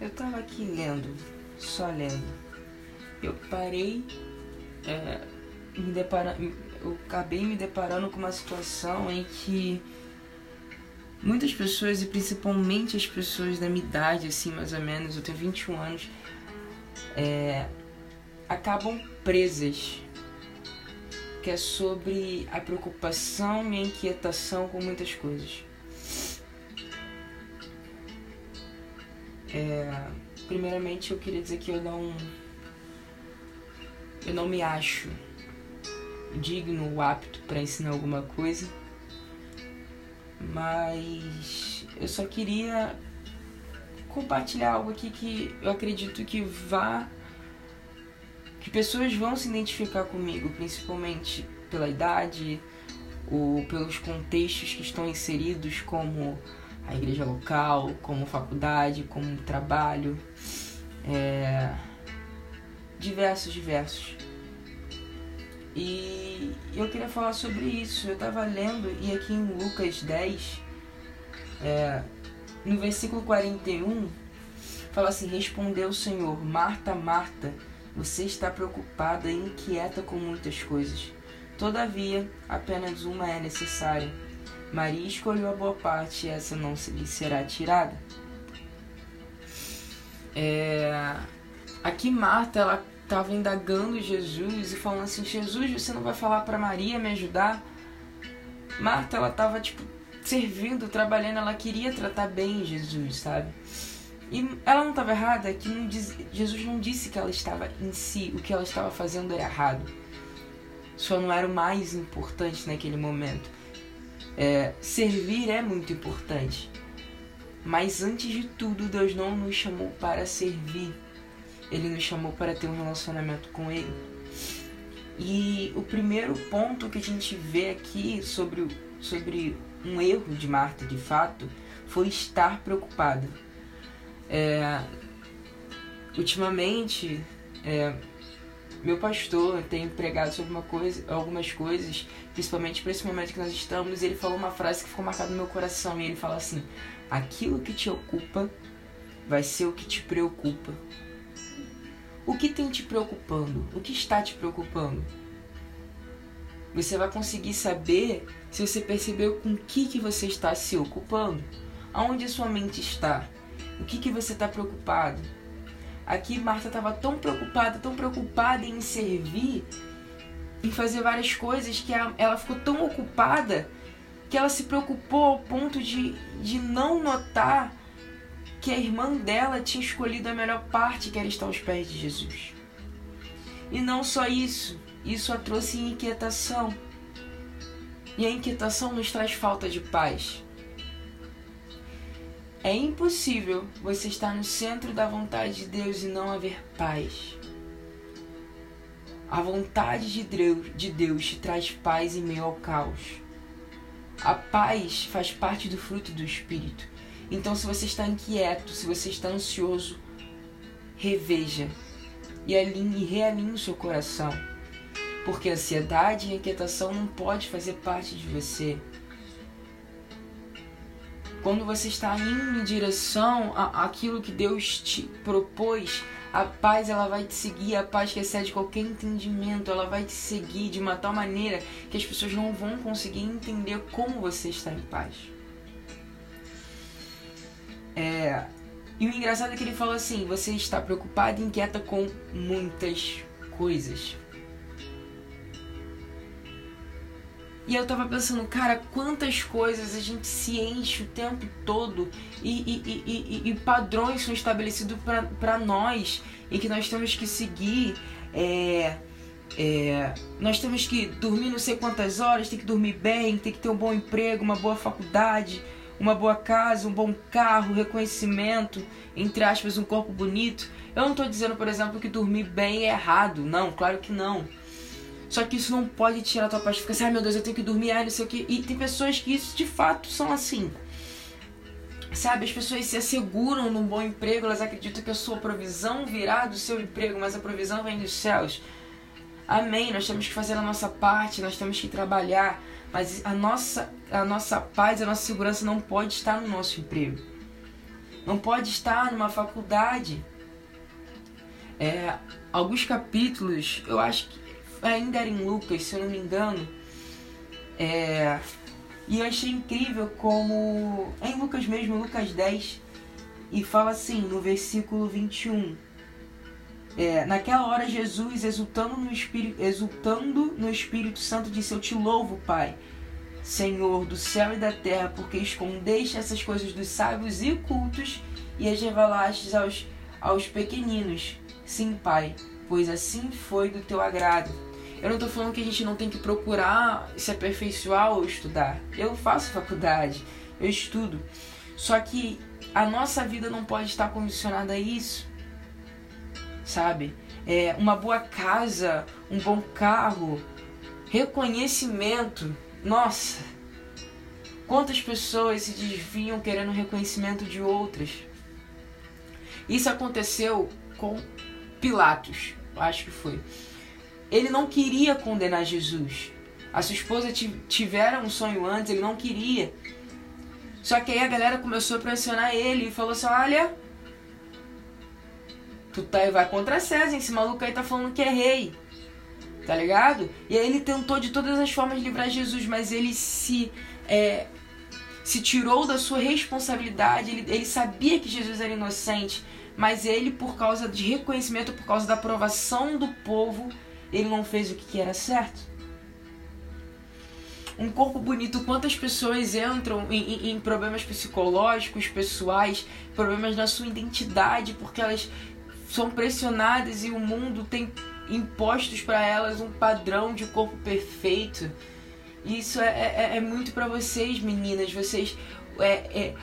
eu tava aqui lendo, só lendo. Eu parei, é, me depara, eu acabei me deparando com uma situação em que muitas pessoas, e principalmente as pessoas da minha idade, assim, mais ou menos, eu tenho 21 anos, é, acabam presas. Que é sobre a preocupação e a inquietação com muitas coisas. É, primeiramente, eu queria dizer que eu não. Eu não me acho digno ou apto para ensinar alguma coisa, mas eu só queria compartilhar algo aqui que eu acredito que vá. que pessoas vão se identificar comigo, principalmente pela idade ou pelos contextos que estão inseridos, como a igreja local, como faculdade, como trabalho, é, diversos, diversos. E eu queria falar sobre isso. Eu estava lendo, e aqui em Lucas 10, é, no versículo 41, fala assim: Respondeu o Senhor, Marta, Marta, você está preocupada e inquieta com muitas coisas. Todavia, apenas uma é necessária Maria escolheu a boa parte e essa não lhe será tirada. É... Aqui Marta ela estava indagando Jesus e falando assim: Jesus, você não vai falar para Maria me ajudar? Marta ela estava tipo servindo, trabalhando, ela queria tratar bem Jesus, sabe? E ela não estava errada, que não diz, Jesus não disse que ela estava em si, o que ela estava fazendo era errado. Só não era o mais importante naquele momento. É, servir é muito importante. Mas antes de tudo, Deus não nos chamou para servir. Ele nos chamou para ter um relacionamento com Ele. E o primeiro ponto que a gente vê aqui sobre, sobre um erro de Marta, de fato, foi estar preocupada. É, ultimamente, é, meu pastor tem pregado sobre uma coisa, algumas coisas, principalmente para esse momento que nós estamos, e ele falou uma frase que ficou marcada no meu coração, e ele fala assim: aquilo que te ocupa vai ser o que te preocupa. O que tem te preocupando? O que está te preocupando? Você vai conseguir saber se você percebeu com o que, que você está se ocupando. Aonde sua mente está? O que, que você está preocupado? Aqui Marta estava tão preocupada, tão preocupada em servir, em fazer várias coisas, que ela ficou tão ocupada que ela se preocupou ao ponto de, de não notar que a irmã dela tinha escolhido a melhor parte, que era estar aos pés de Jesus. E não só isso, isso a trouxe inquietação. E a inquietação nos traz falta de paz. É impossível você estar no centro da vontade de Deus e não haver paz. A vontade de Deus, de Deus te traz paz em meio ao caos. A paz faz parte do fruto do Espírito. Então, se você está inquieto, se você está ansioso, reveja e alinhe realinhe o seu coração. Porque ansiedade e inquietação não pode fazer parte de você. Quando você está indo em direção àquilo que Deus te propôs, a paz ela vai te seguir, a paz que excede qualquer entendimento, ela vai te seguir de uma tal maneira que as pessoas não vão conseguir entender como você está em paz. É, e o engraçado é que ele fala assim: você está preocupado e inquieta com muitas coisas. E eu tava pensando, cara, quantas coisas a gente se enche o tempo todo e, e, e, e padrões são estabelecidos para nós e que nós temos que seguir. É, é, nós temos que dormir não sei quantas horas, tem que dormir bem, tem que ter um bom emprego, uma boa faculdade, uma boa casa, um bom carro, reconhecimento, entre aspas, um corpo bonito. Eu não estou dizendo, por exemplo, que dormir bem é errado. Não, claro que não. Só que isso não pode tirar a tua paz. Fica assim, ai meu Deus, eu tenho que dormir, ai não sei o que. E tem pessoas que isso de fato são assim. Sabe, as pessoas se asseguram num bom emprego, elas acreditam que a sua provisão virá do seu emprego, mas a provisão vem dos céus. Amém. Nós temos que fazer a nossa parte, nós temos que trabalhar, mas a nossa, a nossa paz, a nossa segurança não pode estar no nosso emprego. não pode estar numa faculdade. É, alguns capítulos, eu acho que ainda era em Lucas, se eu não me engano, é, e eu achei incrível como. É em Lucas mesmo, Lucas 10, e fala assim, no versículo 21. É, naquela hora Jesus, exultando no, Espírito, exultando no Espírito Santo, disse: Eu te louvo, Pai, Senhor do céu e da terra, porque escondeste essas coisas dos sábios e cultos e as revelastes aos, aos pequeninos. Sim, Pai, pois assim foi do teu agrado. Eu não estou falando que a gente não tem que procurar se aperfeiçoar ou estudar. Eu faço faculdade, eu estudo. Só que a nossa vida não pode estar condicionada a isso, sabe? É, uma boa casa, um bom carro, reconhecimento. Nossa, quantas pessoas se desviam querendo reconhecimento de outras? Isso aconteceu com Pilatos, acho que foi. Ele não queria condenar Jesus. A sua esposa tiveram um sonho antes, ele não queria. Só que aí a galera começou a pressionar ele e falou assim: Olha, tu tá, vai contra César, esse maluco aí tá falando que é rei. Tá ligado? E aí ele tentou de todas as formas livrar Jesus, mas ele se. É, se tirou da sua responsabilidade, ele, ele sabia que Jesus era inocente, mas ele, por causa de reconhecimento, por causa da aprovação do povo, ele não fez o que era certo. Um corpo bonito, quantas pessoas entram em, em, em problemas psicológicos, pessoais, problemas na sua identidade, porque elas são pressionadas e o mundo tem impostos para elas um padrão de corpo perfeito. Isso é, é, é muito para vocês, meninas. Vocês. É, é,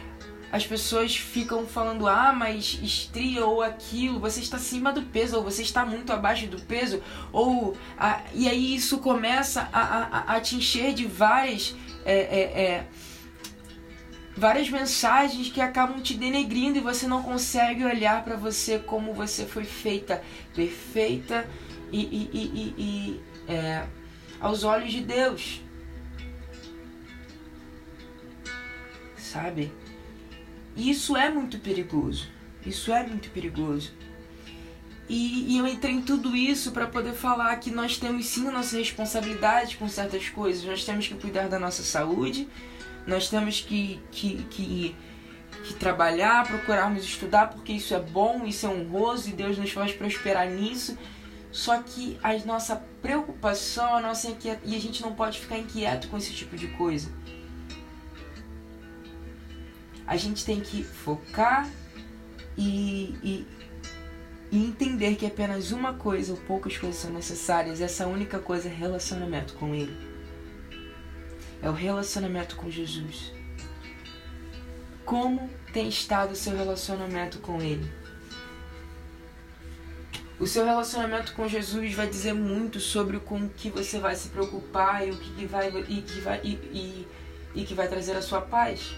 as pessoas ficam falando, ah, mas estria ou aquilo, você está acima do peso, ou você está muito abaixo do peso, ou. A, e aí isso começa a, a, a te encher de várias. É, é, é, várias mensagens que acabam te denegrindo e você não consegue olhar para você como você foi feita, perfeita e, e, e, e é, aos olhos de Deus. Sabe? E isso é muito perigoso. Isso é muito perigoso. E, e eu entrei em tudo isso para poder falar que nós temos sim a nossa responsabilidade com certas coisas. Nós temos que cuidar da nossa saúde, nós temos que, que, que, que trabalhar, procurarmos estudar, porque isso é bom, isso é honroso e Deus nos faz prosperar nisso. Só que a nossa preocupação, a nossa inquieta... e a gente não pode ficar inquieto com esse tipo de coisa a gente tem que focar e, e, e, entender que apenas uma coisa ou poucas coisas são necessárias. Essa única coisa é relacionamento com Ele. É o relacionamento com Jesus. Como tem estado o seu relacionamento com Ele? O seu relacionamento com Jesus vai dizer muito sobre com que você vai se preocupar e o que vai e que vai e, e, e que vai trazer a sua paz.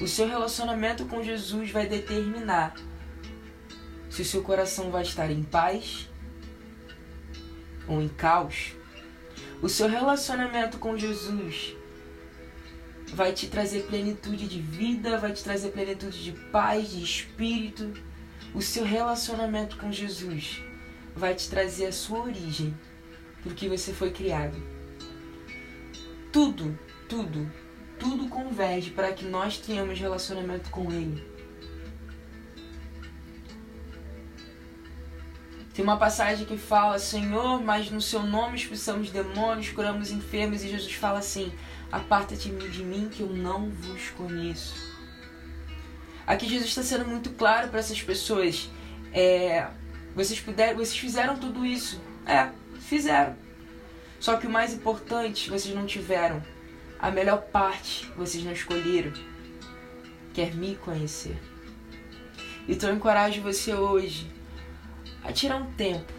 O seu relacionamento com Jesus vai determinar se o seu coração vai estar em paz ou em caos. O seu relacionamento com Jesus vai te trazer plenitude de vida, vai te trazer plenitude de paz, de espírito. O seu relacionamento com Jesus vai te trazer a sua origem, porque você foi criado. Tudo, tudo tudo converge para que nós tenhamos relacionamento com Ele. Tem uma passagem que fala, Senhor, mas no seu nome expulsamos demônios, curamos enfermos, e Jesus fala assim: Aparta-te de mim que eu não vos conheço. Aqui Jesus está sendo muito claro para essas pessoas. É, vocês, puderam, vocês fizeram tudo isso. É, fizeram. Só que o mais importante vocês não tiveram a melhor parte vocês não escolheram, quer é me conhecer. Então eu encorajo você hoje a tirar um tempo.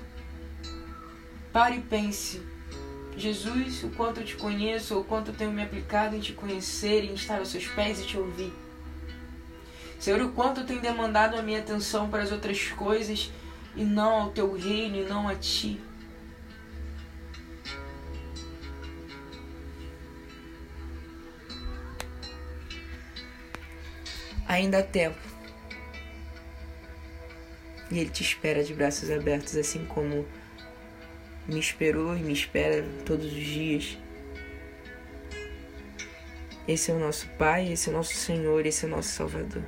Pare e pense. Jesus, o quanto eu te conheço, o quanto eu tenho me aplicado em te conhecer, em estar aos seus pés e te ouvir. Senhor, o quanto eu tenho demandado a minha atenção para as outras coisas e não ao teu reino e não a ti. Ainda há tempo. E ele te espera de braços abertos, assim como me esperou e me espera todos os dias. Esse é o nosso Pai, esse é o nosso Senhor, esse é o nosso Salvador.